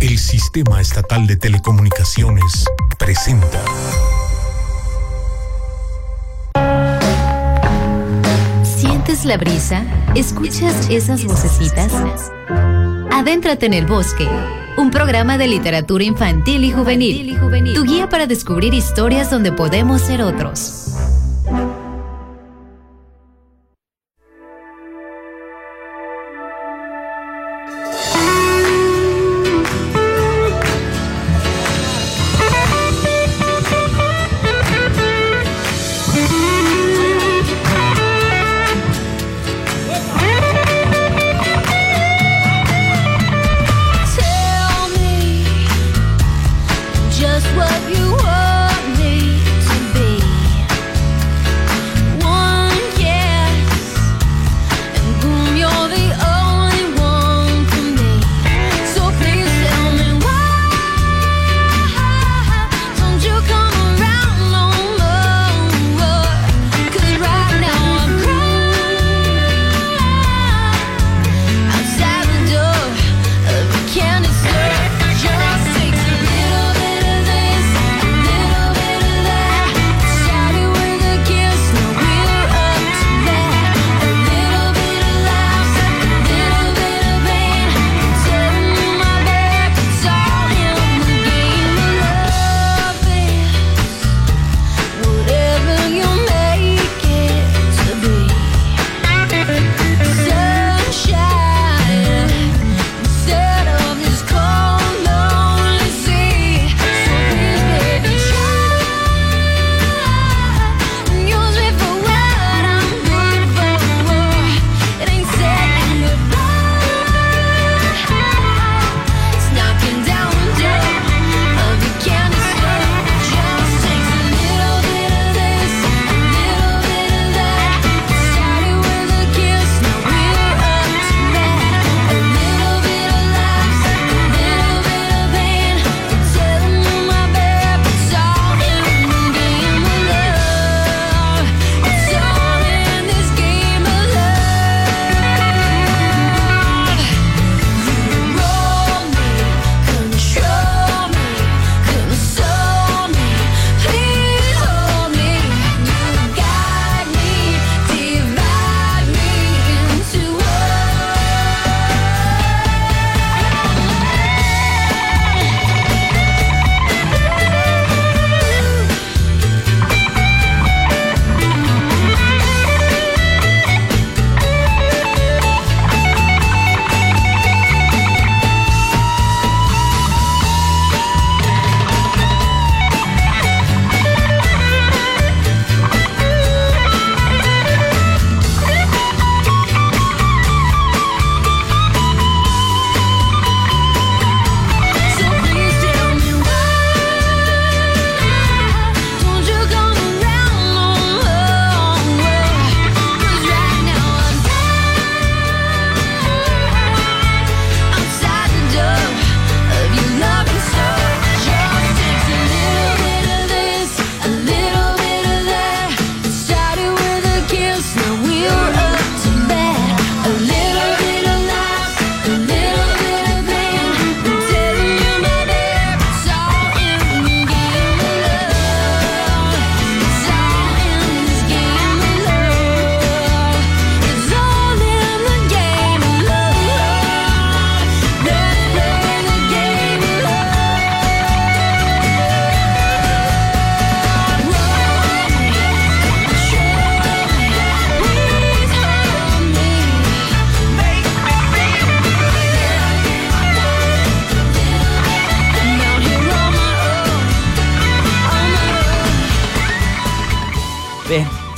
El Sistema Estatal de Telecomunicaciones presenta. ¿Sientes la brisa? ¿Escuchas esas vocecitas? Adéntrate en el bosque, un programa de literatura infantil y juvenil, tu guía para descubrir historias donde podemos ser otros.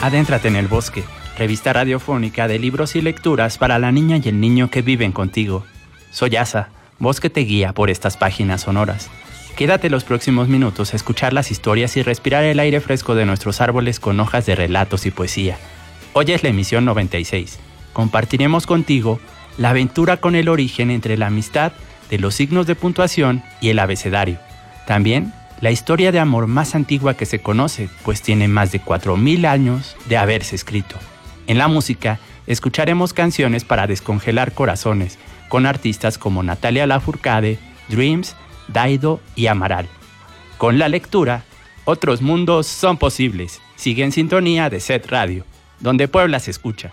Adéntrate en el bosque, revista radiofónica de libros y lecturas para la niña y el niño que viven contigo. Soy Asa, bosque te guía por estas páginas sonoras. Quédate los próximos minutos a escuchar las historias y respirar el aire fresco de nuestros árboles con hojas de relatos y poesía. Hoy es la emisión 96. Compartiremos contigo la aventura con el origen entre la amistad de los signos de puntuación y el abecedario. También la historia de amor más antigua que se conoce, pues tiene más de 4.000 años de haberse escrito. En la música, escucharemos canciones para descongelar corazones, con artistas como Natalia Lafourcade, Dreams, Daido y Amaral. Con la lectura, otros mundos son posibles. Sigue en sintonía de Set Radio, donde Puebla se escucha.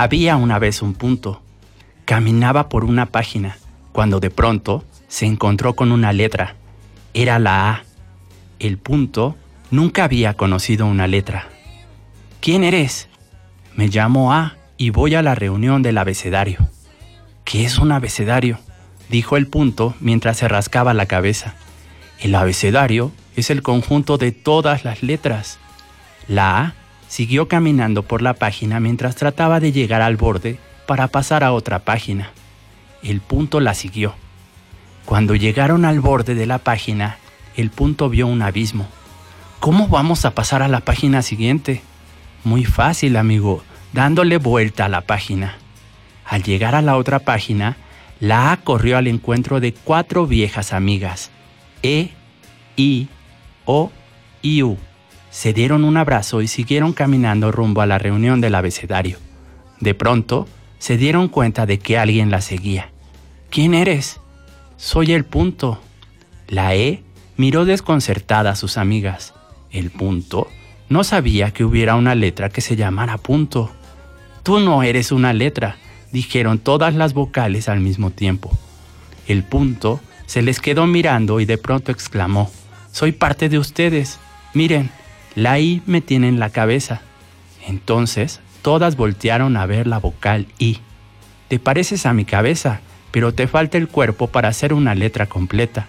Había una vez un punto. Caminaba por una página cuando de pronto se encontró con una letra. Era la A. El punto nunca había conocido una letra. ¿Quién eres? Me llamo A y voy a la reunión del abecedario. ¿Qué es un abecedario? dijo el punto mientras se rascaba la cabeza. El abecedario es el conjunto de todas las letras. La A Siguió caminando por la página mientras trataba de llegar al borde para pasar a otra página. El punto la siguió. Cuando llegaron al borde de la página, el punto vio un abismo. ¿Cómo vamos a pasar a la página siguiente? Muy fácil, amigo, dándole vuelta a la página. Al llegar a la otra página, la A corrió al encuentro de cuatro viejas amigas, E, I, O y U se dieron un abrazo y siguieron caminando rumbo a la reunión del abecedario. De pronto, se dieron cuenta de que alguien la seguía. ¿Quién eres? Soy el punto. La E miró desconcertada a sus amigas. El punto no sabía que hubiera una letra que se llamara punto. Tú no eres una letra, dijeron todas las vocales al mismo tiempo. El punto se les quedó mirando y de pronto exclamó, Soy parte de ustedes. Miren, la I me tiene en la cabeza. Entonces, todas voltearon a ver la vocal I. Te pareces a mi cabeza, pero te falta el cuerpo para hacer una letra completa.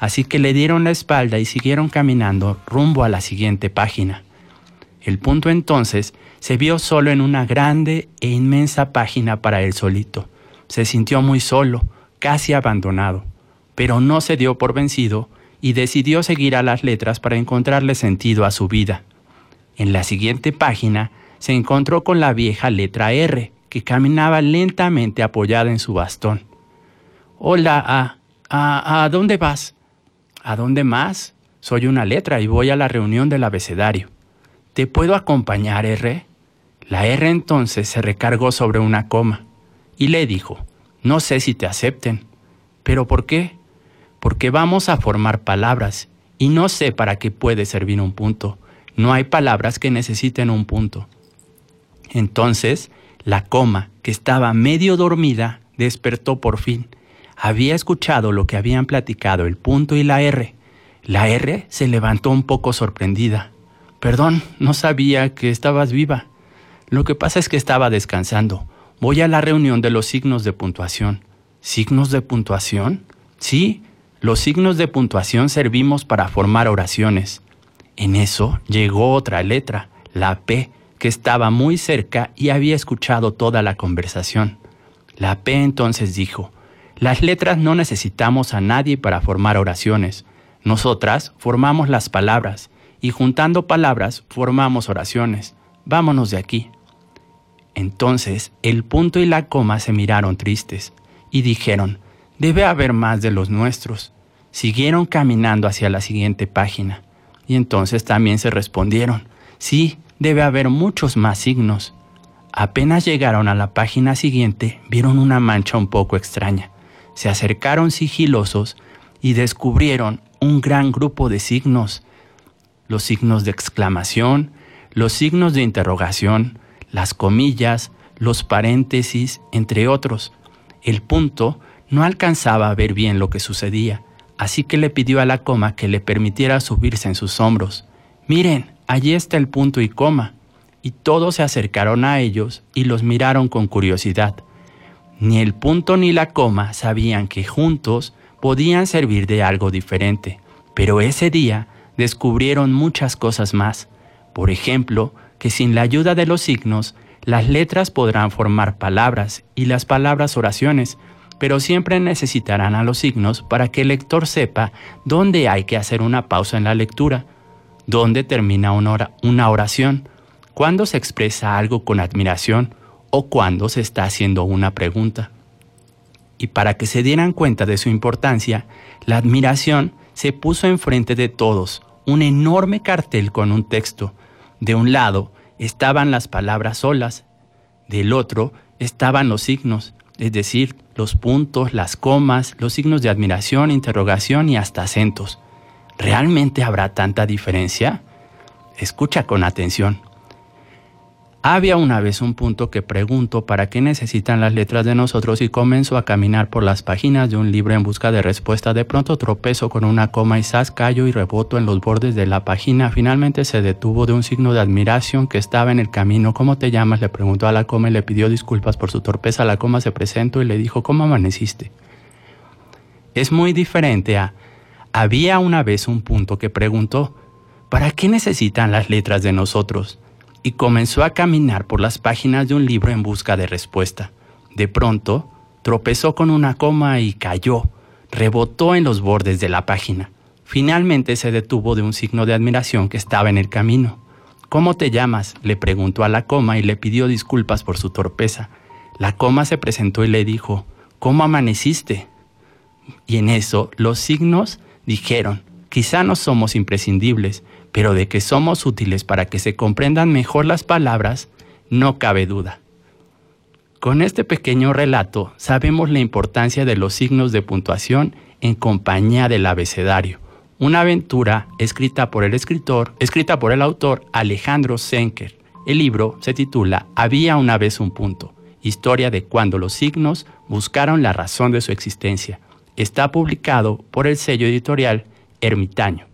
Así que le dieron la espalda y siguieron caminando rumbo a la siguiente página. El punto entonces se vio solo en una grande e inmensa página para él solito. Se sintió muy solo, casi abandonado, pero no se dio por vencido y decidió seguir a las letras para encontrarle sentido a su vida. En la siguiente página se encontró con la vieja letra R, que caminaba lentamente apoyada en su bastón. Hola, ¿a, a, ¿a dónde vas? ¿A dónde más? Soy una letra y voy a la reunión del abecedario. ¿Te puedo acompañar, R? La R entonces se recargó sobre una coma y le dijo, no sé si te acepten. ¿Pero por qué? Porque vamos a formar palabras y no sé para qué puede servir un punto. No hay palabras que necesiten un punto. Entonces, la coma, que estaba medio dormida, despertó por fin. Había escuchado lo que habían platicado el punto y la R. La R se levantó un poco sorprendida. Perdón, no sabía que estabas viva. Lo que pasa es que estaba descansando. Voy a la reunión de los signos de puntuación. ¿Signos de puntuación? Sí, los signos de puntuación servimos para formar oraciones. En eso llegó otra letra, la P, que estaba muy cerca y había escuchado toda la conversación. La P entonces dijo, las letras no necesitamos a nadie para formar oraciones. Nosotras formamos las palabras y juntando palabras formamos oraciones. Vámonos de aquí. Entonces el punto y la coma se miraron tristes y dijeron, Debe haber más de los nuestros. Siguieron caminando hacia la siguiente página y entonces también se respondieron, sí, debe haber muchos más signos. Apenas llegaron a la página siguiente, vieron una mancha un poco extraña. Se acercaron sigilosos y descubrieron un gran grupo de signos. Los signos de exclamación, los signos de interrogación, las comillas, los paréntesis, entre otros. El punto no alcanzaba a ver bien lo que sucedía, así que le pidió a la coma que le permitiera subirse en sus hombros. Miren, allí está el punto y coma. Y todos se acercaron a ellos y los miraron con curiosidad. Ni el punto ni la coma sabían que juntos podían servir de algo diferente, pero ese día descubrieron muchas cosas más. Por ejemplo, que sin la ayuda de los signos, las letras podrán formar palabras y las palabras oraciones, pero siempre necesitarán a los signos para que el lector sepa dónde hay que hacer una pausa en la lectura, dónde termina una oración, cuando se expresa algo con admiración o cuando se está haciendo una pregunta. Y para que se dieran cuenta de su importancia, la admiración se puso enfrente de todos un enorme cartel con un texto. De un lado estaban las palabras solas, del otro estaban los signos, es decir, los puntos, las comas, los signos de admiración, interrogación y hasta acentos. ¿Realmente habrá tanta diferencia? Escucha con atención. Había una vez un punto que pregunto para qué necesitan las letras de nosotros y comienzo a caminar por las páginas de un libro en busca de respuesta. De pronto tropezo con una coma y sas, callo y reboto en los bordes de la página. Finalmente se detuvo de un signo de admiración que estaba en el camino. ¿Cómo te llamas? Le preguntó a la coma y le pidió disculpas por su torpeza. La coma se presentó y le dijo ¿Cómo amaneciste? Es muy diferente a había una vez un punto que preguntó ¿Para qué necesitan las letras de nosotros? Y comenzó a caminar por las páginas de un libro en busca de respuesta. De pronto, tropezó con una coma y cayó, rebotó en los bordes de la página. Finalmente se detuvo de un signo de admiración que estaba en el camino. ¿Cómo te llamas? le preguntó a la coma y le pidió disculpas por su torpeza. La coma se presentó y le dijo, ¿Cómo amaneciste? Y en eso los signos dijeron, quizá no somos imprescindibles, pero de que somos útiles para que se comprendan mejor las palabras, no cabe duda. Con este pequeño relato sabemos la importancia de los signos de puntuación en compañía del abecedario, una aventura escrita por el escritor, escrita por el autor Alejandro Senker. El libro se titula Había una vez un punto, historia de cuando los signos buscaron la razón de su existencia. Está publicado por el sello editorial Ermitaño.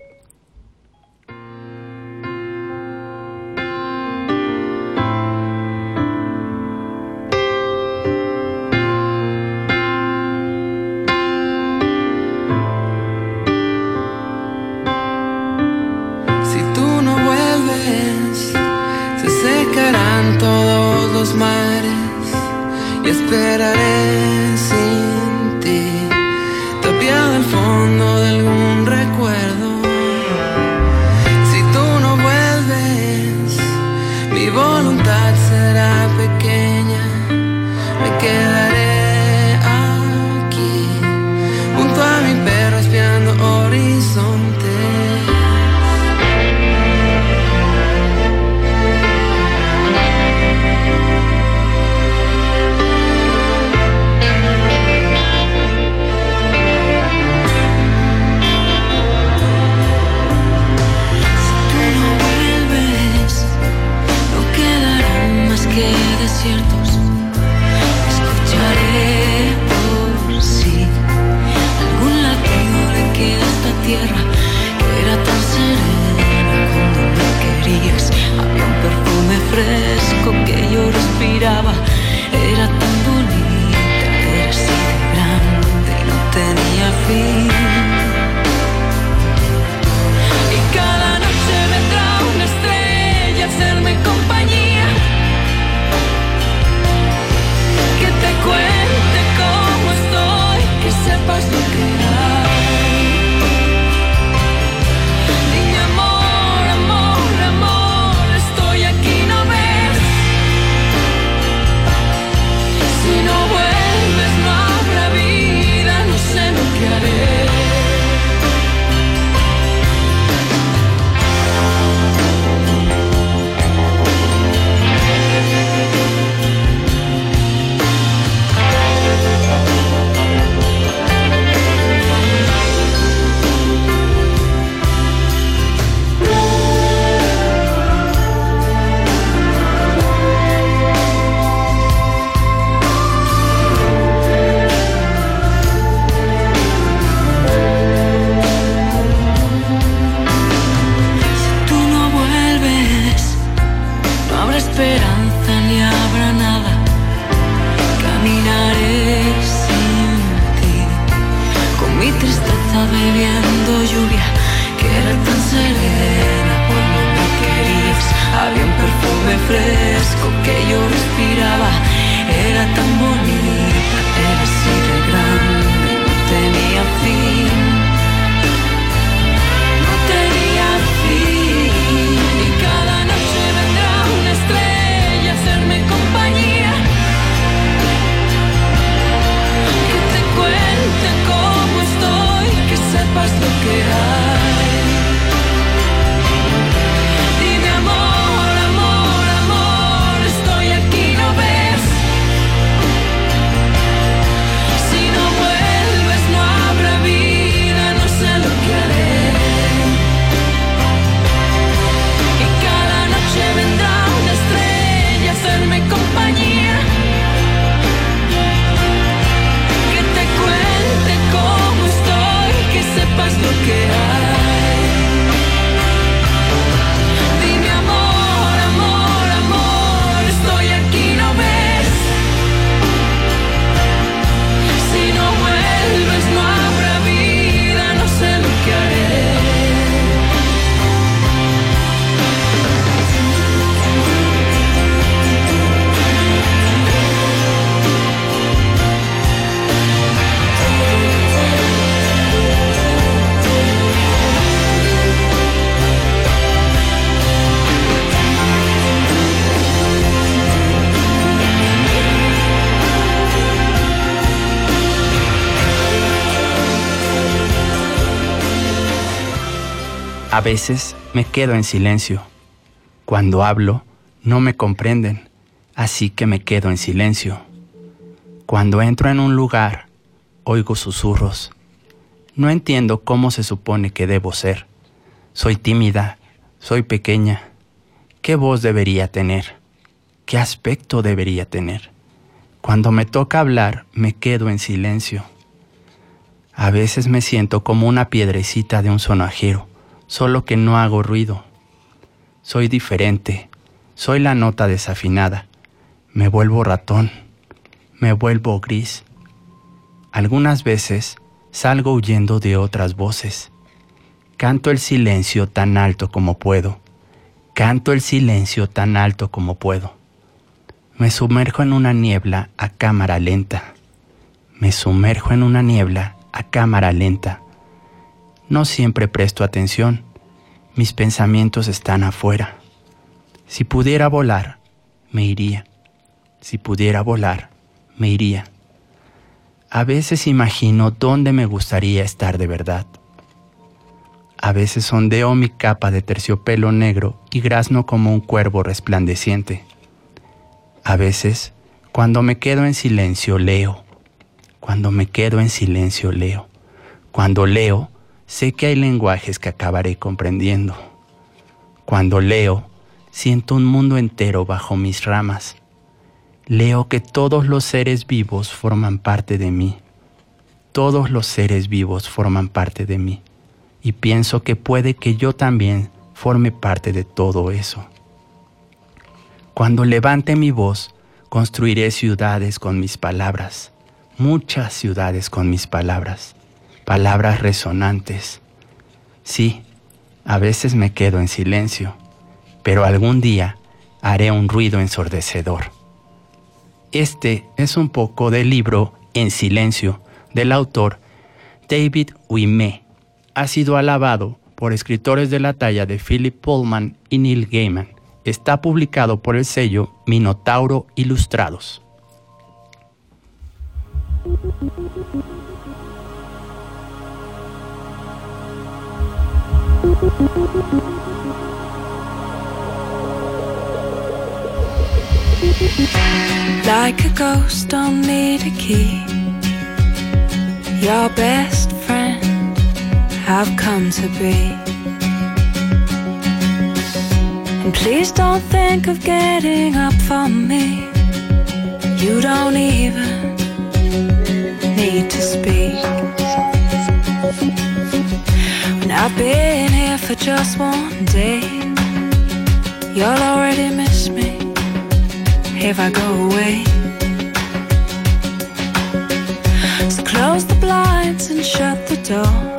No A veces me quedo en silencio. Cuando hablo, no me comprenden, así que me quedo en silencio. Cuando entro en un lugar, oigo susurros. No entiendo cómo se supone que debo ser. Soy tímida, soy pequeña. ¿Qué voz debería tener? ¿Qué aspecto debería tener? Cuando me toca hablar, me quedo en silencio. A veces me siento como una piedrecita de un sonajero, solo que no hago ruido. Soy diferente, soy la nota desafinada. Me vuelvo ratón, me vuelvo gris. Algunas veces salgo huyendo de otras voces. Canto el silencio tan alto como puedo. Canto el silencio tan alto como puedo. Me sumerjo en una niebla a cámara lenta. Me sumerjo en una niebla a cámara lenta. No siempre presto atención. Mis pensamientos están afuera. Si pudiera volar, me iría. Si pudiera volar, me iría. A veces imagino dónde me gustaría estar de verdad. A veces sondeo mi capa de terciopelo negro y grazno como un cuervo resplandeciente. A veces, cuando me quedo en silencio, leo. Cuando me quedo en silencio, leo. Cuando leo, sé que hay lenguajes que acabaré comprendiendo. Cuando leo, siento un mundo entero bajo mis ramas. Leo que todos los seres vivos forman parte de mí. Todos los seres vivos forman parte de mí. Y pienso que puede que yo también forme parte de todo eso. Cuando levante mi voz, construiré ciudades con mis palabras, muchas ciudades con mis palabras, palabras resonantes. Sí, a veces me quedo en silencio, pero algún día haré un ruido ensordecedor. Este es un poco del libro En silencio del autor David Wimé. Ha sido alabado por escritores de la talla de Philip Pullman y Neil Gaiman está publicado por el sello Minotauro Ilustrados. Like a ghost, don't need a key. Your best friend I've come to be. And please don't think of getting up for me. You don't even need to speak. When I've been here for just one day, you'll already miss me if I go away. So close the blinds and shut the door.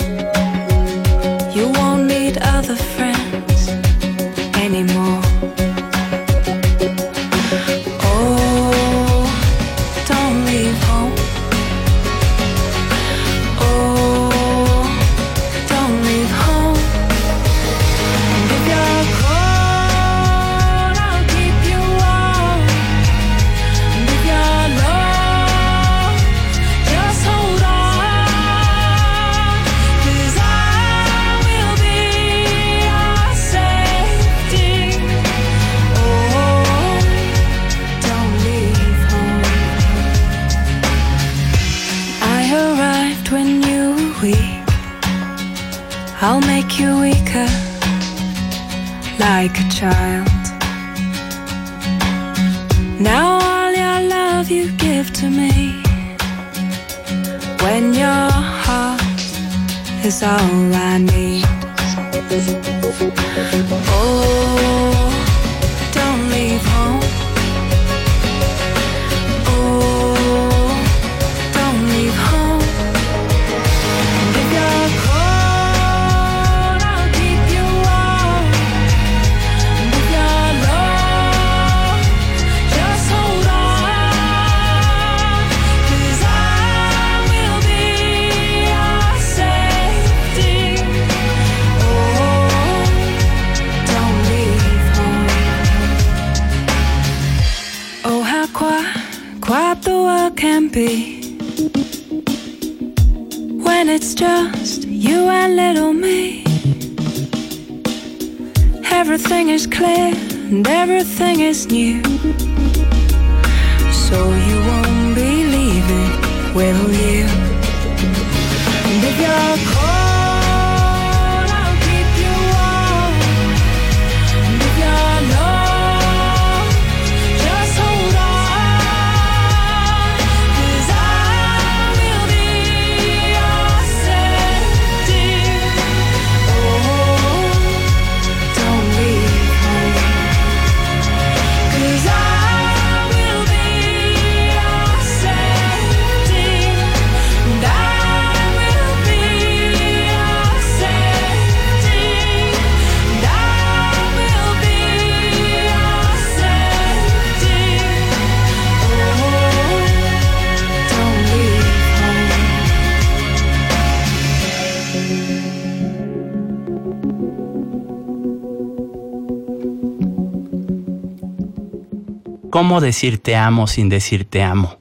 ¿Cómo decir te amo sin decir te amo?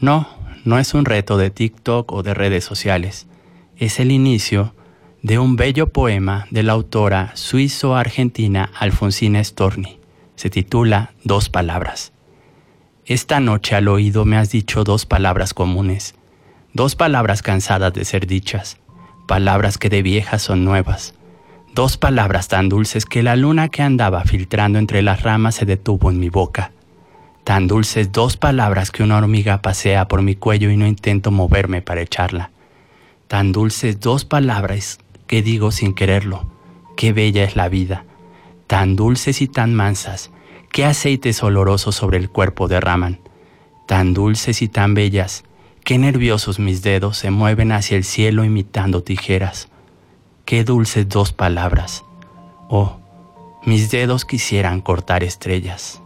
No, no es un reto de TikTok o de redes sociales. Es el inicio de un bello poema de la autora suizo-argentina Alfonsina Storni. Se titula Dos palabras. Esta noche al oído me has dicho dos palabras comunes, dos palabras cansadas de ser dichas, palabras que de viejas son nuevas, dos palabras tan dulces que la luna que andaba filtrando entre las ramas se detuvo en mi boca tan dulces dos palabras que una hormiga pasea por mi cuello y no intento moverme para echarla. Tan dulces dos palabras que digo sin quererlo, qué bella es la vida. Tan dulces y tan mansas, qué aceites olorosos sobre el cuerpo derraman. Tan dulces y tan bellas, qué nerviosos mis dedos se mueven hacia el cielo imitando tijeras. Qué dulces dos palabras. Oh, mis dedos quisieran cortar estrellas.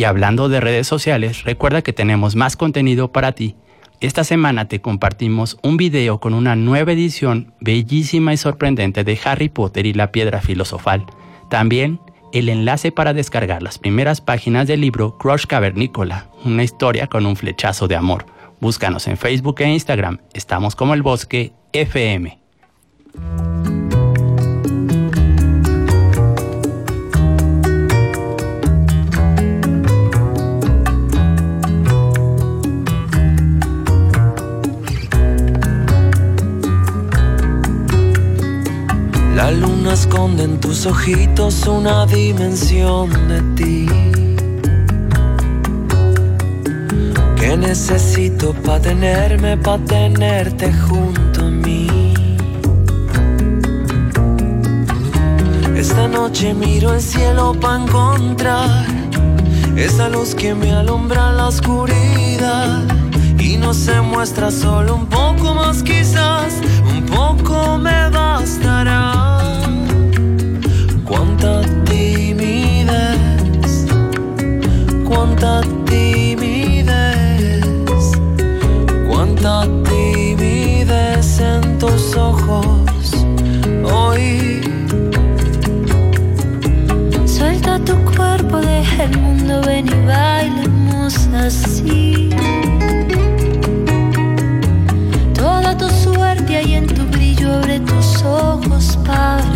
Y hablando de redes sociales, recuerda que tenemos más contenido para ti. Esta semana te compartimos un video con una nueva edición bellísima y sorprendente de Harry Potter y la Piedra Filosofal. También el enlace para descargar las primeras páginas del libro Crush Cavernícola, una historia con un flechazo de amor. Búscanos en Facebook e Instagram. Estamos como el bosque FM. La luna esconde en tus ojitos una dimensión de ti. Que necesito para tenerme, para tenerte junto a mí. Esta noche miro el cielo para encontrar esa luz que me alumbra la oscuridad y no se muestra solo un poco más quizás, un poco me bastará. Cuánta timidez, cuánta timidez en tus ojos hoy. Suelta tu cuerpo, deja el mundo, ven y bailemos así. Toda tu suerte hay en tu brillo, abre tus ojos para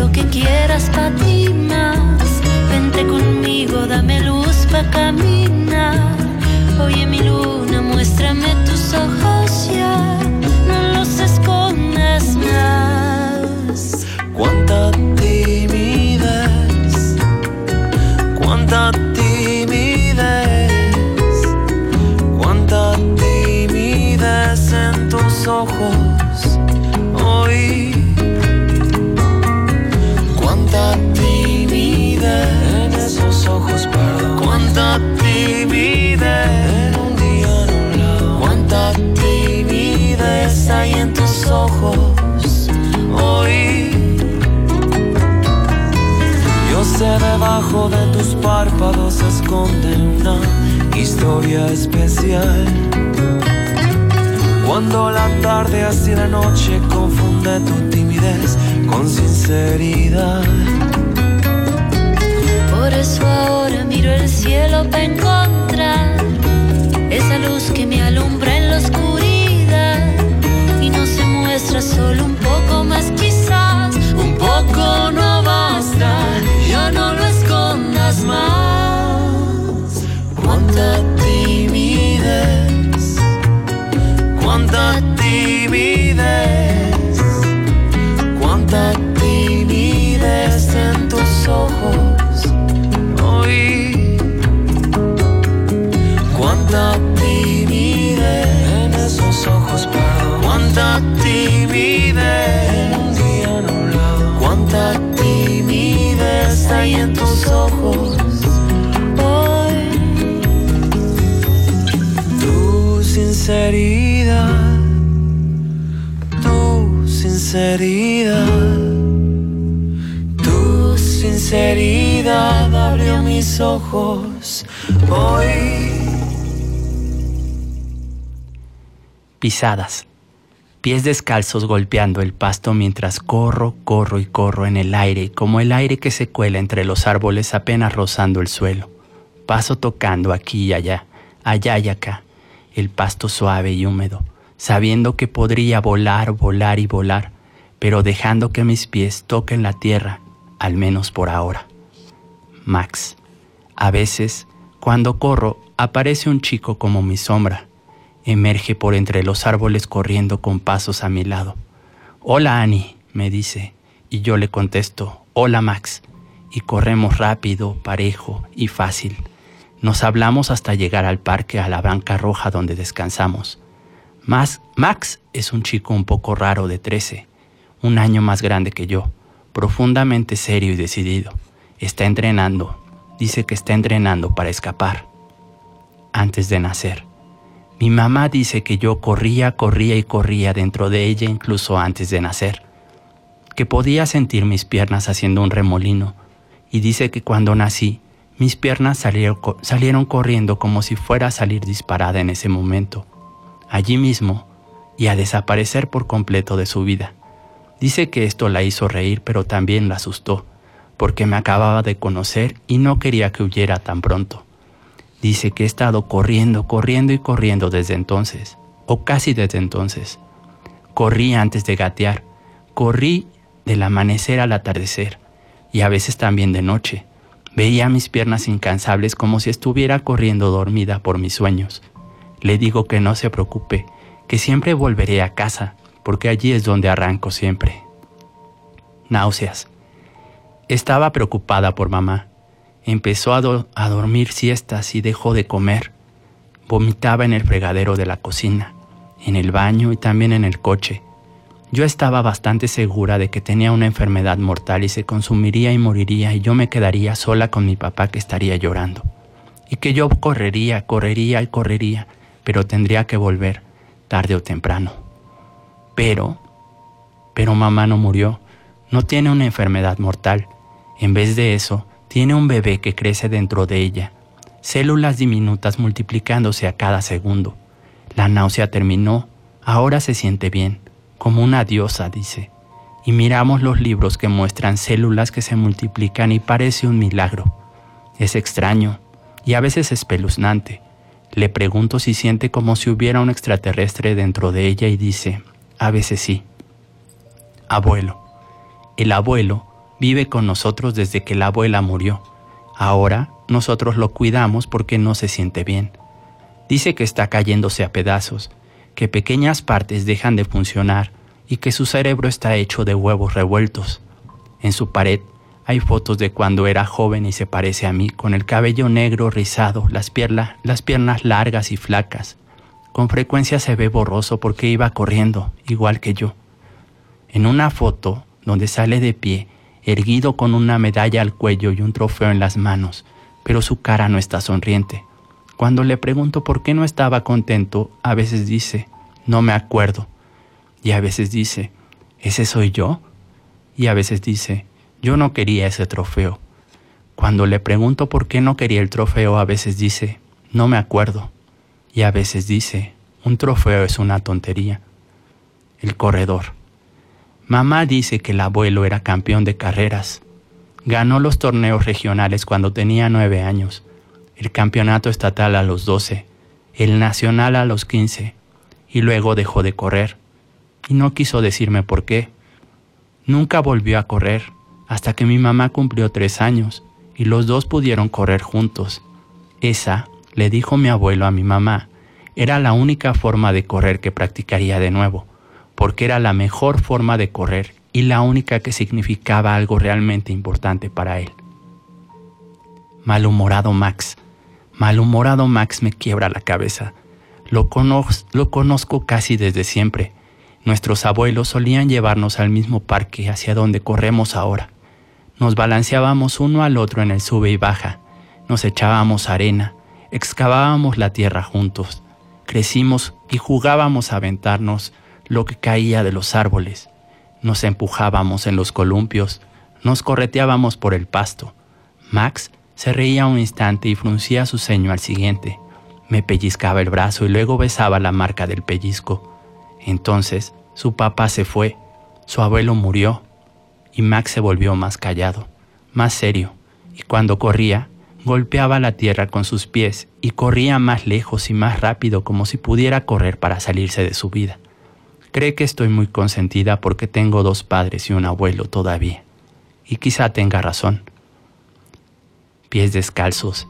lo que quieras para ti más. Vente conmigo, dame luz para caminar. Oye mi luna, muéstrame tus ojos ojos hoy. Yo sé debajo de tus párpados se esconde una historia especial. Cuando la tarde así la noche confunde tu timidez con sinceridad. Por eso ahora miro el cielo para encontrar esa luz que me alumbra solo un poco más quizás. Un poco no basta, ya no lo escondas más. Cuánta timidez, cuánta timidez, cuánta timidez en tus ojos. Timidez un día nublado. Cuánta timidez hay en tus ojos. Hoy, tu sinceridad, tu sinceridad, tu sinceridad abrió mis ojos. Hoy. Pisadas. Pies descalzos golpeando el pasto mientras corro, corro y corro en el aire, como el aire que se cuela entre los árboles apenas rozando el suelo. Paso tocando aquí y allá, allá y acá, el pasto suave y húmedo, sabiendo que podría volar, volar y volar, pero dejando que mis pies toquen la tierra, al menos por ahora. Max. A veces, cuando corro, aparece un chico como mi sombra. Emerge por entre los árboles corriendo con pasos a mi lado. Hola Annie, me dice, y yo le contesto, hola Max, y corremos rápido, parejo y fácil. Nos hablamos hasta llegar al parque a la banca roja donde descansamos. Max, Max es un chico un poco raro de 13, un año más grande que yo, profundamente serio y decidido. Está entrenando, dice que está entrenando para escapar. Antes de nacer. Mi mamá dice que yo corría, corría y corría dentro de ella incluso antes de nacer, que podía sentir mis piernas haciendo un remolino, y dice que cuando nací, mis piernas salieron, corriendo como si fuera a salir disparada en ese momento, allí mismo, y a desaparecer por completo de su vida. Dice que esto la hizo reír, pero también la asustó, porque me acababa de conocer y no quería que huyera tan pronto. Dice que he estado corriendo, corriendo y corriendo desde entonces, o casi desde entonces. Corrí antes de gatear, corrí del amanecer al atardecer, y a veces también de noche. Veía mis piernas incansables como si estuviera corriendo dormida por mis sueños. Le digo que no se preocupe, que siempre volveré a casa, porque allí es donde arranco siempre. Náuseas. Estaba preocupada por mamá. Empezó a, a dormir siestas y dejó de comer. Vomitaba en el fregadero de la cocina, en el baño y también en el coche. Yo estaba bastante segura de que tenía una enfermedad mortal y se consumiría y moriría y yo me quedaría sola con mi papá que estaría llorando. Y que yo correría, correría y correría, pero tendría que volver, tarde o temprano. Pero, pero mamá no murió, no tiene una enfermedad mortal. En vez de eso, tiene un bebé que crece dentro de ella, células diminutas multiplicándose a cada segundo. La náusea terminó, ahora se siente bien, como una diosa, dice. Y miramos los libros que muestran células que se multiplican y parece un milagro. Es extraño y a veces espeluznante. Le pregunto si siente como si hubiera un extraterrestre dentro de ella y dice, a veces sí. Abuelo. El abuelo vive con nosotros desde que la abuela murió. Ahora nosotros lo cuidamos porque no se siente bien. Dice que está cayéndose a pedazos, que pequeñas partes dejan de funcionar y que su cerebro está hecho de huevos revueltos. En su pared hay fotos de cuando era joven y se parece a mí, con el cabello negro rizado, las, pierna- las piernas largas y flacas. Con frecuencia se ve borroso porque iba corriendo, igual que yo. En una foto donde sale de pie, erguido con una medalla al cuello y un trofeo en las manos, pero su cara no está sonriente. Cuando le pregunto por qué no estaba contento, a veces dice, no me acuerdo. Y a veces dice, ¿ese soy yo? Y a veces dice, yo no quería ese trofeo. Cuando le pregunto por qué no quería el trofeo, a veces dice, no me acuerdo. Y a veces dice, un trofeo es una tontería. El corredor. Mamá dice que el abuelo era campeón de carreras. Ganó los torneos regionales cuando tenía nueve años, el campeonato estatal a los doce, el nacional a los quince, y luego dejó de correr. y no quiso decirme por qué. Nunca volvió a correr hasta que mi mamá cumplió tres años y los dos pudieron correr juntos. Esa, le dijo mi abuelo a mi mamá, era la única forma de correr que practicaría de nuevo, porque era la mejor forma de correr y la única que significaba algo realmente importante para él. Malhumorado Max. Malhumorado Max me quiebra la cabeza. Lo, lo conozco casi desde siempre. Nuestros abuelos solían llevarnos al mismo parque hacia donde corremos ahora. Nos balanceábamos uno al otro en el sube y baja, nos echábamos arena, excavábamos la tierra juntos, crecimos y jugábamos a aventarnos lo que caía de los árboles, nos empujábamos en los columpios, nos correteábamos por el pasto. Max se reía un instante y fruncía su ceño al siguiente. Me pellizcaba el brazo y luego besaba la marca del pellizco. Entonces su papá se fue, su abuelo murió y Max se volvió más callado, más serio, y cuando corría, golpeaba la tierra con sus pies y corría más lejos y más rápido como si pudiera correr para salirse de su vida. Cree que estoy muy consentida porque tengo dos padres y un abuelo todavía. Y quizá tenga razón. Pies descalzos.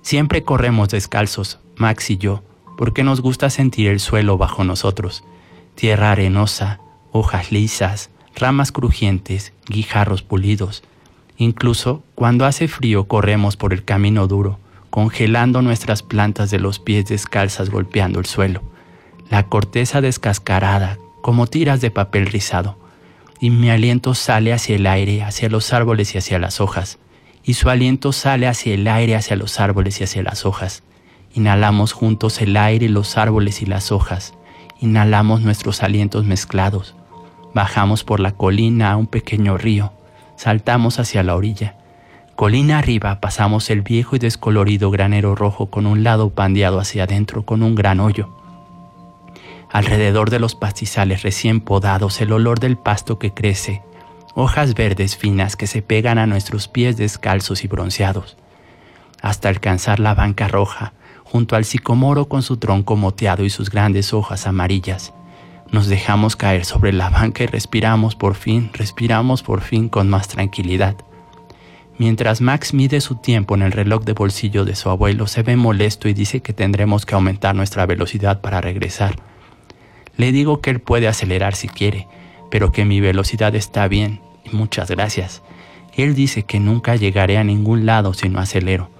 Siempre corremos descalzos, Max y yo, porque nos gusta sentir el suelo bajo nosotros. Tierra arenosa, hojas lisas, ramas crujientes, guijarros pulidos. Incluso cuando hace frío corremos por el camino duro, congelando nuestras plantas de los pies descalzas golpeando el suelo, la corteza descascarada como tiras de papel rizado, y mi aliento sale hacia el aire, hacia los árboles y hacia las hojas, y su aliento sale hacia el aire, hacia los árboles y hacia las hojas. Inhalamos juntos el aire, los árboles y las hojas. Inhalamos nuestros alientos mezclados Bajamos por la colina a un pequeño río, saltamos hacia la orilla. Colina arriba pasamos el viejo y descolorido granero rojo con un lado pandeado hacia adentro con un gran hoyo. Alrededor de los pastizales recién podados el olor del pasto que crece, hojas verdes finas que se pegan a nuestros pies descalzos y bronceados, hasta alcanzar la banca roja junto al sicomoro con su tronco moteado y sus grandes hojas amarillas. Nos dejamos caer sobre la banca y respiramos por fin, respiramos por fin con más tranquilidad. Mientras Max mide su tiempo en el reloj de bolsillo de su abuelo, se ve molesto y dice que tendremos que aumentar nuestra velocidad para regresar. Le digo que él puede acelerar si quiere, pero que mi velocidad está bien y muchas gracias. Él dice que nunca llegaré a ningún lado si no acelero.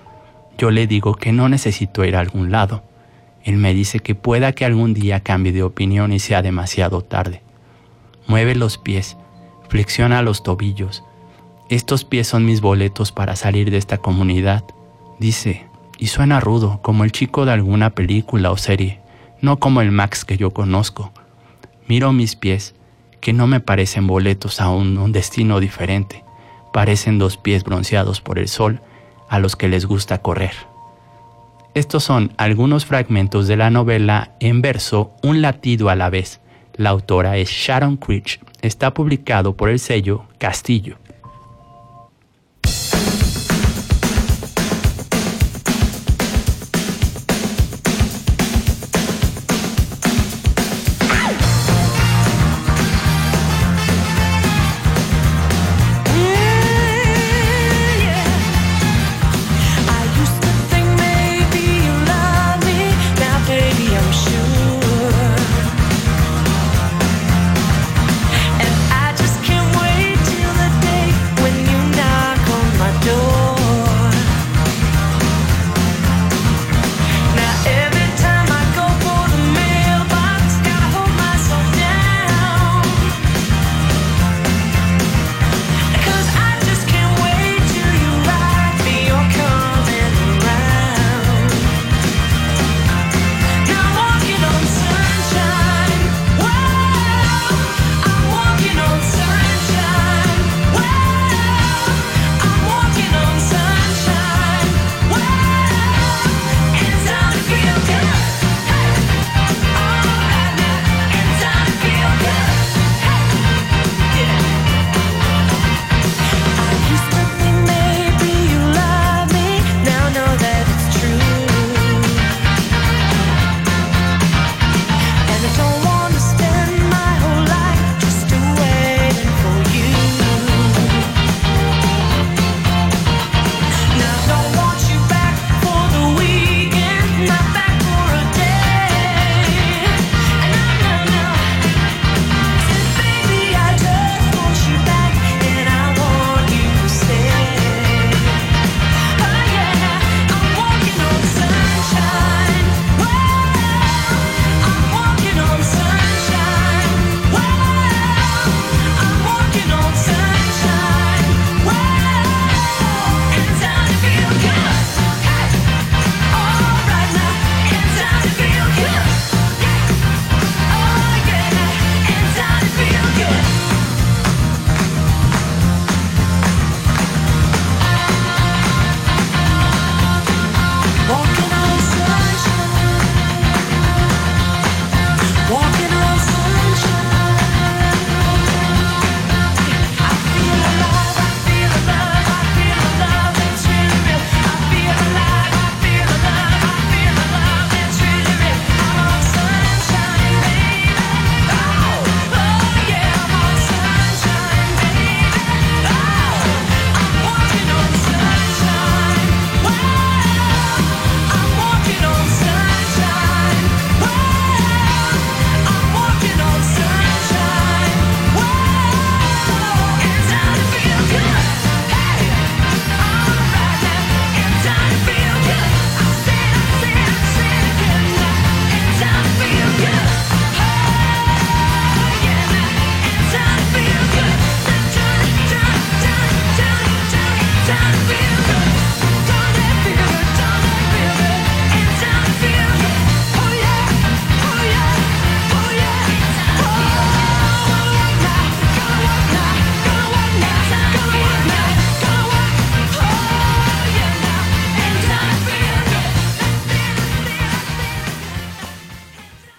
Yo le digo que no necesito ir a algún lado. Él me dice que pueda que algún día cambie de opinión y sea demasiado tarde. Mueve los pies, flexiona los tobillos. Estos pies son mis boletos para salir de esta comunidad, dice, y suena rudo, como el chico de alguna película o serie, no como el Max que yo conozco. Miro mis pies, que no me parecen boletos a un, un destino diferente, parecen dos pies bronceados por el sol a los que les gusta correr. Estos son algunos fragmentos de la novela en verso Un latido a la vez. La autora es Sharon Creech. Está publicado por el sello Castillo.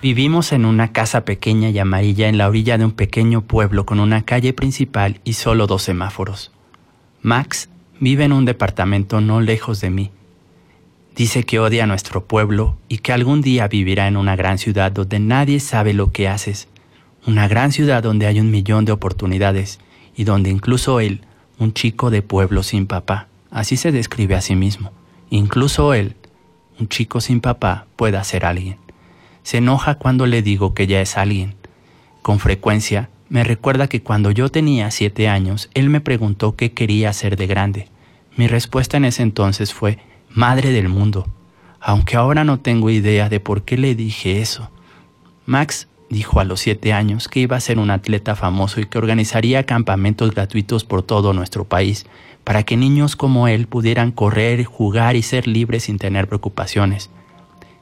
Vivimos en una casa pequeña y amarilla en la orilla de un pequeño pueblo con una calle principal y solo dos semáforos. Max vive en un departamento no lejos de mí. Dice que odia a nuestro pueblo y que algún día vivirá en una gran ciudad donde nadie sabe lo que haces, una gran ciudad donde hay un millón de oportunidades y donde incluso él, un chico de pueblo sin papá, así se describe a sí mismo, incluso él, un chico sin papá, pueda ser alguien. Se enoja cuando le digo que ya es alguien. Con frecuencia me recuerda que cuando yo tenía siete años, él me preguntó qué quería ser de grande. Mi respuesta en ese entonces fue, madre del mundo, aunque ahora no tengo idea de por qué le dije eso. Max dijo a los siete años que iba a ser un atleta famoso y que organizaría campamentos gratuitos por todo nuestro país, para que niños como él pudieran correr, jugar y ser libres sin tener preocupaciones.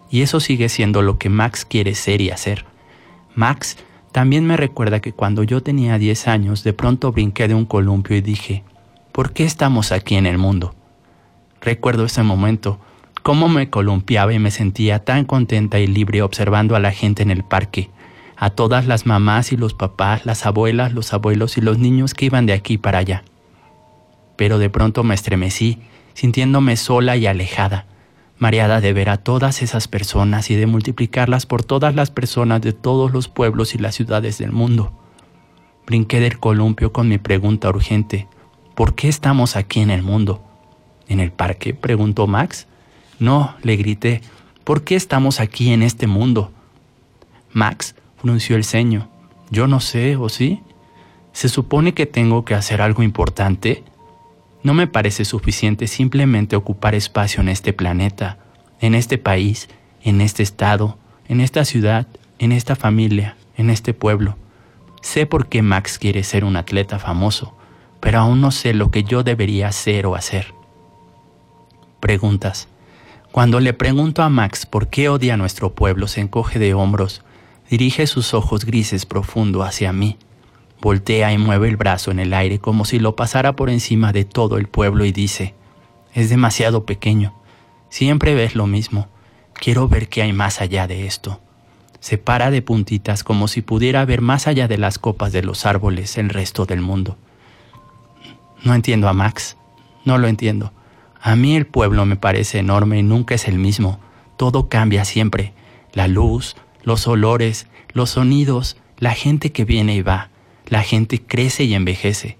Y eso sigue siendo lo que Max quiere ser y hacer. Max también me recuerda que cuando yo tenía 10 años de pronto brinqué de un columpio y dije, ¿por qué estamos aquí en el mundo? Recuerdo ese momento, cómo me columpiaba y me sentía tan contenta y libre observando a la gente en el parque, a todas las mamás y los papás, las abuelas, los abuelos y los niños que iban de aquí para allá. Pero de pronto me estremecí, sintiéndome sola y alejada, mareada de ver a todas esas personas y de multiplicarlas por todas las personas de todos los pueblos y las ciudades del mundo. Brinqué del columpio con mi pregunta urgente, ¿por qué estamos aquí en el mundo? ¿En el parque? preguntó Max. No, le grité, ¿por qué estamos aquí en este mundo? Max frunció el ceño. Yo no sé, ¿o sí? ¿Se supone que tengo que hacer algo importante? No me parece suficiente simplemente ocupar espacio en este planeta, en este país, en este estado, en esta ciudad, en esta familia, en este pueblo. Sé por qué Max quiere ser un atleta famoso, pero aún no sé lo que yo debería hacer o hacer. Preguntas. Cuando le pregunto a Max por qué odia a nuestro pueblo, se encoge de hombros, dirige sus ojos grises profundo hacia mí Voltea y mueve el brazo en el aire como si lo pasara por encima de todo el pueblo y dice, es demasiado pequeño, siempre ves lo mismo, quiero ver qué hay más allá de esto. Se para de puntitas como si pudiera ver más allá de las copas de los árboles el resto del mundo. No entiendo a Max, no lo entiendo. A mí el pueblo me parece enorme y nunca es el mismo. Todo cambia siempre. La luz, los olores, los sonidos, la gente que viene y va la gente crece y envejece.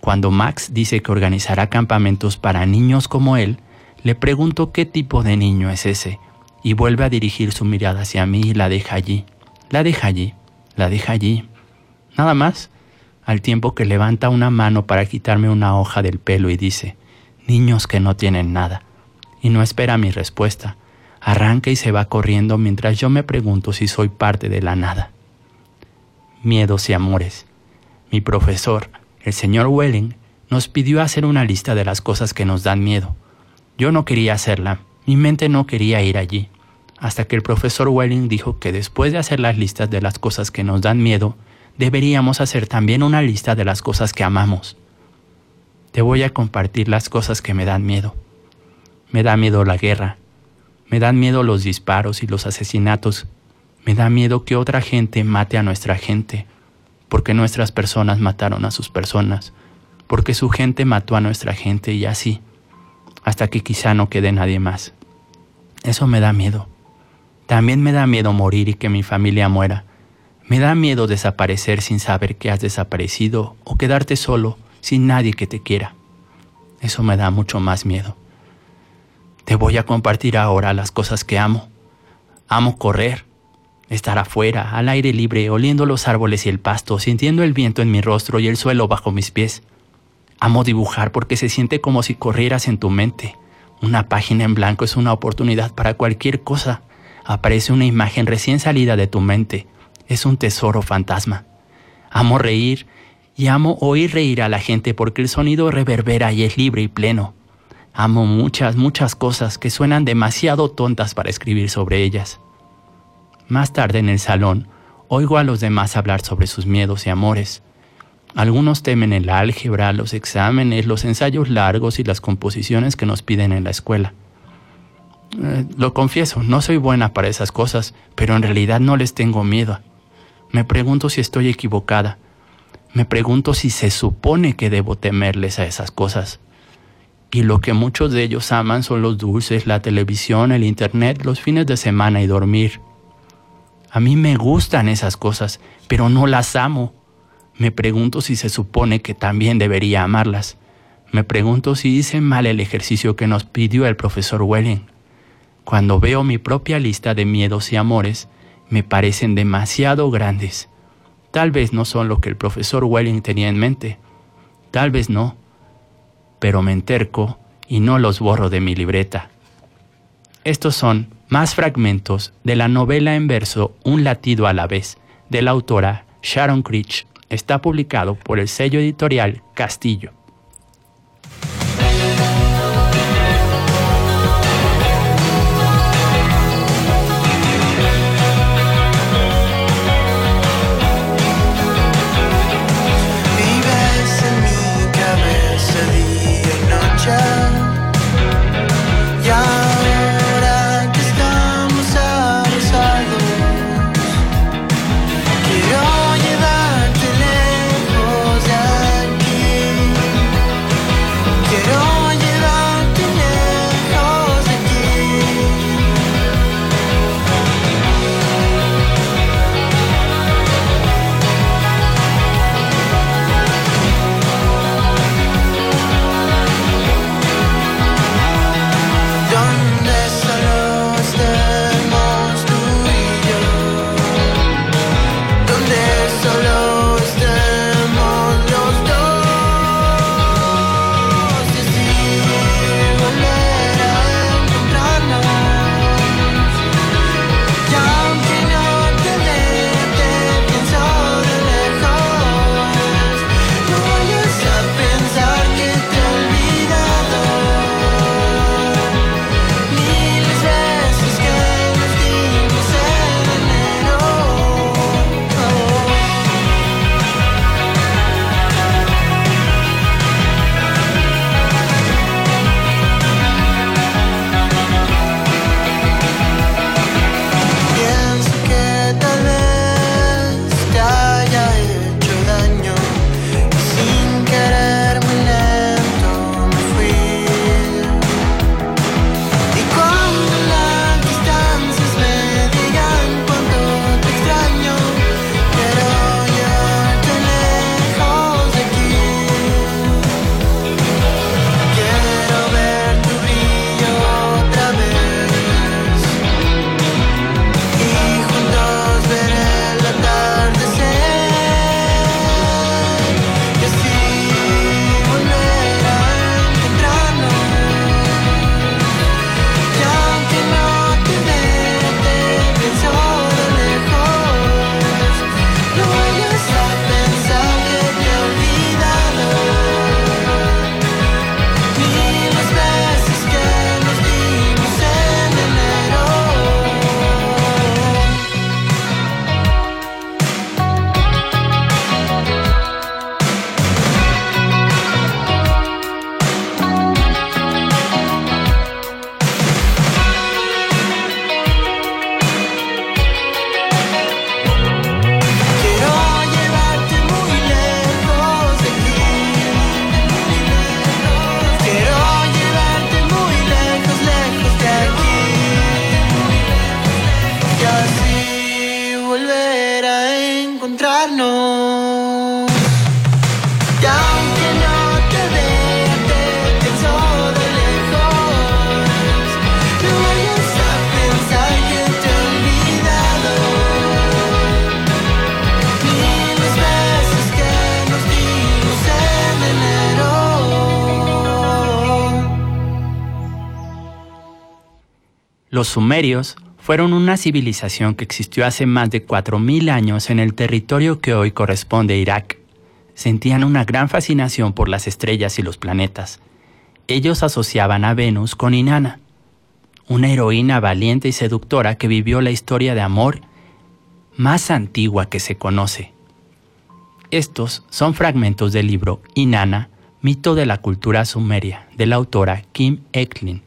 Cuando Max dice que organizará campamentos para niños como él, le pregunto qué tipo de niño es ese, y vuelve a dirigir su mirada hacia mí y la deja allí. La deja allí, la deja allí. Nada más, al tiempo que levanta una mano para quitarme una hoja del pelo y dice, niños que no tienen nada. Y no espera mi respuesta. Arranca y se va corriendo mientras yo me pregunto si soy parte de la nada. Miedos y amores. Mi profesor, el señor Welling, nos pidió hacer una lista de las cosas que nos dan miedo. Yo no quería hacerla, mi mente no quería ir allí, hasta que el profesor Welling dijo que después de hacer las listas de las cosas que nos dan miedo, deberíamos hacer también una lista de las cosas que amamos. Te voy a compartir las cosas que me dan miedo. Me da miedo la guerra, me dan miedo los disparos y los asesinatos, me da miedo que otra gente mate a nuestra gente, porque nuestras personas mataron a sus personas, porque su gente mató a nuestra gente y así, hasta que quizá no quede nadie más. Eso me da miedo. También me da miedo morir y que mi familia muera. Me da miedo desaparecer sin saber que has desaparecido o quedarte solo sin nadie que te quiera. Eso me da mucho más miedo. Te voy a compartir ahora las cosas que amo. Amo correr, Estar afuera, al aire libre, oliendo los árboles y el pasto, sintiendo el viento en mi rostro y el suelo bajo mis pies. Amo dibujar porque se siente como si corrieras en tu mente. Una página en blanco es una oportunidad para cualquier cosa. Aparece una imagen recién salida de tu mente. Es un tesoro fantasma. Amo reír y amo oír reír a la gente porque el sonido reverbera y es libre y pleno. Amo muchas, muchas cosas que suenan demasiado tontas para escribir sobre ellas. Más tarde en el salón, oigo a los demás hablar sobre sus miedos y amores. Algunos temen el álgebra, los exámenes, los ensayos largos y las composiciones que nos piden en la escuela. Eh, lo confieso, no soy buena para esas cosas, pero en realidad no les tengo miedo. Me pregunto si estoy equivocada. Me pregunto si se supone que debo temerles a esas cosas. Y lo que muchos de ellos aman son los dulces, la televisión, el internet, los fines de semana y dormir. A mí me gustan esas cosas, pero no las amo. Me pregunto si se supone que también debería amarlas. Me pregunto si hice mal el ejercicio que nos pidió el profesor Welling. Cuando veo mi propia lista de miedos y amores, me parecen demasiado grandes. Tal vez no son lo que el profesor Welling tenía en mente. Tal vez no pero me enterco y no los borro de mi libreta. Estos son más fragmentos de la novela en verso Un latido a la vez, de la autora Sharon Creech. Está publicado por el sello editorial Castillo. Sumerios fueron una civilización que existió hace más de 4.000 años en el territorio que hoy corresponde a Irak. Sentían una gran fascinación por las estrellas y los planetas. Ellos asociaban a Venus con Inanna, una heroína valiente y seductora que vivió la historia de amor más antigua que se conoce. Estos son fragmentos del libro Inanna, mito de la cultura sumeria, de la autora Kim Eklin,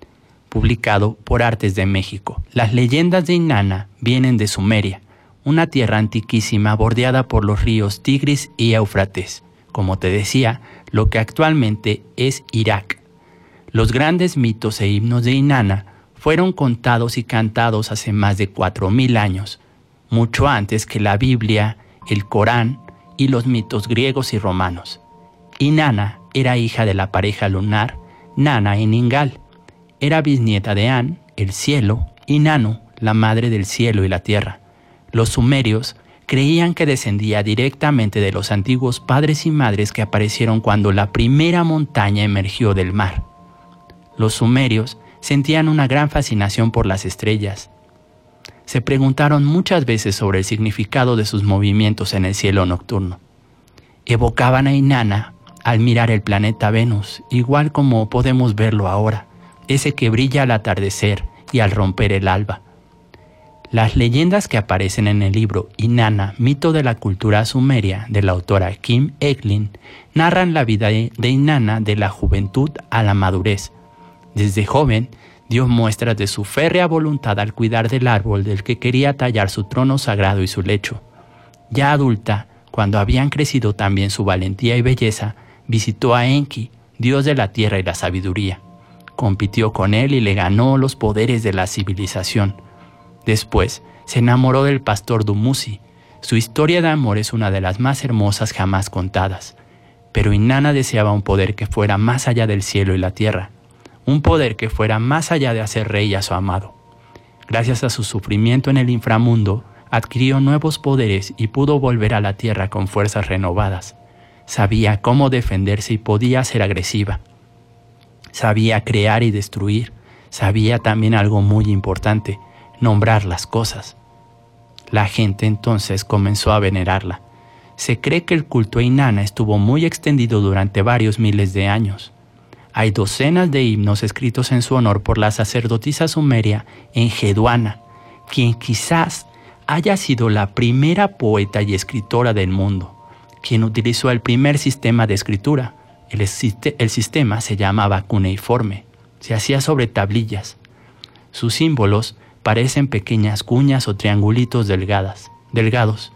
publicado por Artes de México. Las leyendas de Inanna vienen de Sumeria, una tierra antiquísima bordeada por los ríos Tigris y Éufrates, como te decía, lo que actualmente es Irak. Los grandes mitos e himnos de Inanna fueron contados y cantados hace más de 4.000 años, mucho antes que la Biblia, el Corán y los mitos griegos y romanos. Inanna era hija de la pareja lunar Nana en Ingal. Era bisnieta de An, el cielo, y Nanu, la madre del cielo y la tierra. Los sumerios creían que descendía directamente de los antiguos padres y madres que aparecieron cuando la primera montaña emergió del mar. Los sumerios sentían una gran fascinación por las estrellas. Se preguntaron muchas veces sobre el significado de sus movimientos en el cielo nocturno. Evocaban a Inanna al mirar el planeta Venus, igual como podemos verlo ahora, ese que brilla al atardecer y al romper el alba. Las leyendas que aparecen en el libro Inanna, mito de la cultura sumeria, de la autora Kim Eklin, narran la vida de Inanna de la juventud a la madurez. Desde joven, dio muestras de su férrea voluntad al cuidar del árbol del que quería tallar su trono sagrado y su lecho. Ya adulta, cuando habían crecido también su valentía y belleza, visitó a Enki, dios de la tierra y la sabiduría. Compitió con él y le ganó los poderes de la civilización. Después, se enamoró del pastor Dumuzi. Su historia de amor es una de las más hermosas jamás contadas. Pero Inanna deseaba un poder que fuera más allá del cielo y la tierra, un poder que fuera más allá de hacer rey a su amado. Gracias a su sufrimiento en el inframundo, adquirió nuevos poderes y pudo volver a la tierra con fuerzas renovadas. Sabía cómo defenderse y podía ser agresiva. Sabía crear y destruir. Sabía también algo muy importante, nombrar las cosas. La gente entonces comenzó a venerarla. Se cree que el culto a Inanna estuvo muy extendido durante varios miles de años. Hay docenas de himnos escritos en su honor por la sacerdotisa sumeria Engeduana, quien quizás haya sido la primera poeta y escritora del mundo quien utilizó el primer sistema de escritura. El, sistema se llamaba cuneiforme. Se hacía sobre tablillas. Sus símbolos parecen pequeñas cuñas o triangulitos delgadas, delgados.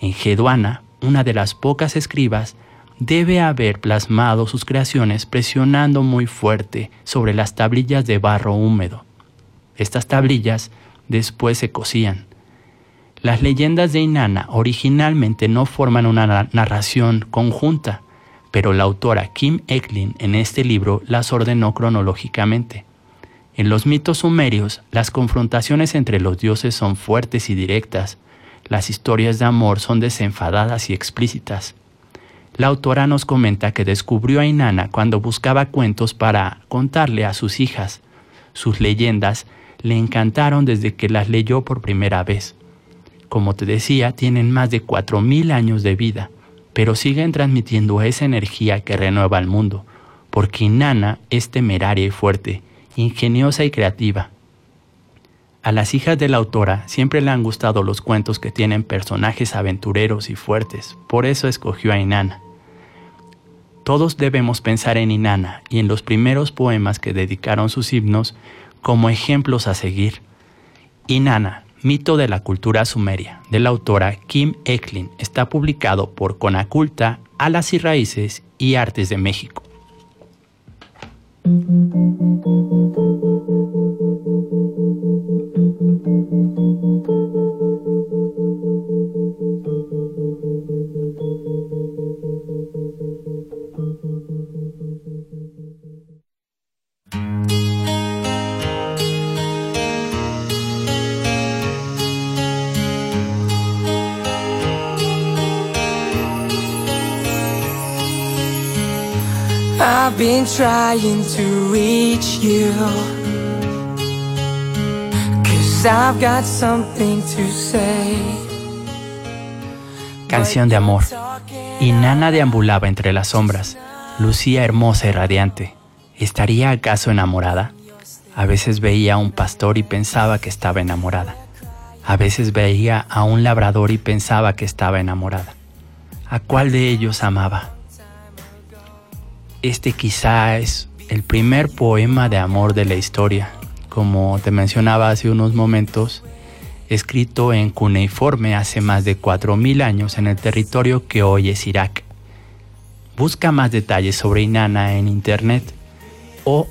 En Geduana, una de las pocas escribas, debe haber plasmado sus creaciones presionando muy fuerte sobre las tablillas de barro húmedo. Estas tablillas después se cosían las leyendas de Inanna originalmente no forman una narración conjunta, pero la autora Kim Eklin en este libro las ordenó cronológicamente. En los mitos sumerios, las confrontaciones entre los dioses son fuertes y directas, las historias de amor son desenfadadas y explícitas. La autora nos comenta que descubrió a Inanna cuando buscaba cuentos para contarle a sus hijas. Sus leyendas le encantaron desde que las leyó por primera vez. Como te decía, tienen más de 4.000 años de vida, pero siguen transmitiendo esa energía que renueva el mundo, porque Inanna es temeraria y fuerte, ingeniosa y creativa. A las hijas de la autora siempre le han gustado los cuentos que tienen personajes aventureros y fuertes, por eso escogió a Inanna. Todos debemos pensar en Inanna y en los primeros poemas que dedicaron sus himnos como ejemplos a seguir. Inanna, Mito de la cultura sumeria, de la autora Kim Eklin, está publicado por Conaculta, Alas y Raíces y Artes de México. I've been trying to reach you. Cause I've got something to say. Canción de amor. Y Nana deambulaba entre las sombras. Lucía hermosa y radiante. ¿Estaría acaso enamorada? A veces veía a un pastor y pensaba que estaba enamorada. A veces veía a un labrador y pensaba que estaba enamorada. ¿A cuál de ellos amaba? Este quizá es el primer poema de amor de la historia, como te mencionaba hace unos momentos, escrito en cuneiforme hace más de 4.000 años en el territorio que hoy es Irak. Busca más detalles sobre Inanna en internet o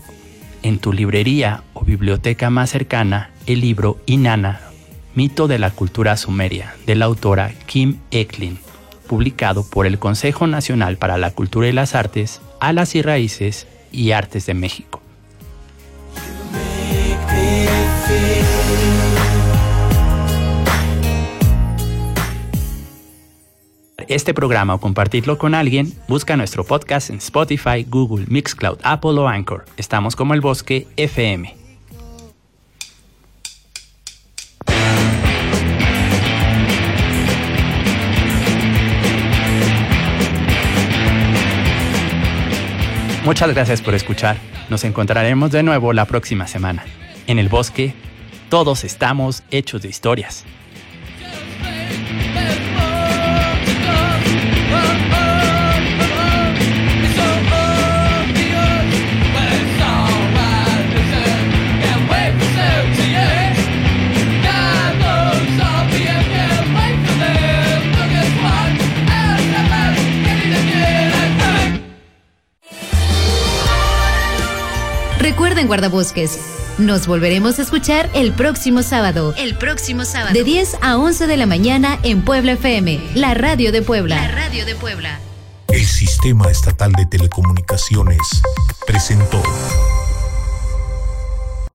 en tu librería o biblioteca más cercana el libro Inanna, mito de la cultura sumeria, de la autora Kim Eklin, publicado por el Consejo Nacional para la Cultura y las Artes, Alas y Raíces y Artes de México. Este programa o compartirlo con alguien, busca nuestro podcast en Spotify, Google, Mixcloud, Apple o Anchor. Estamos como el Bosque FM. Muchas gracias por escuchar. Nos encontraremos de nuevo la próxima semana. En el bosque, todos estamos hechos de historias. Recuerden, guardabosques, nos volveremos a escuchar el próximo sábado. El próximo sábado. De 10 a 11 de la mañana en Puebla FM, la radio de Puebla. La radio de Puebla. El Sistema Estatal de Telecomunicaciones presentó.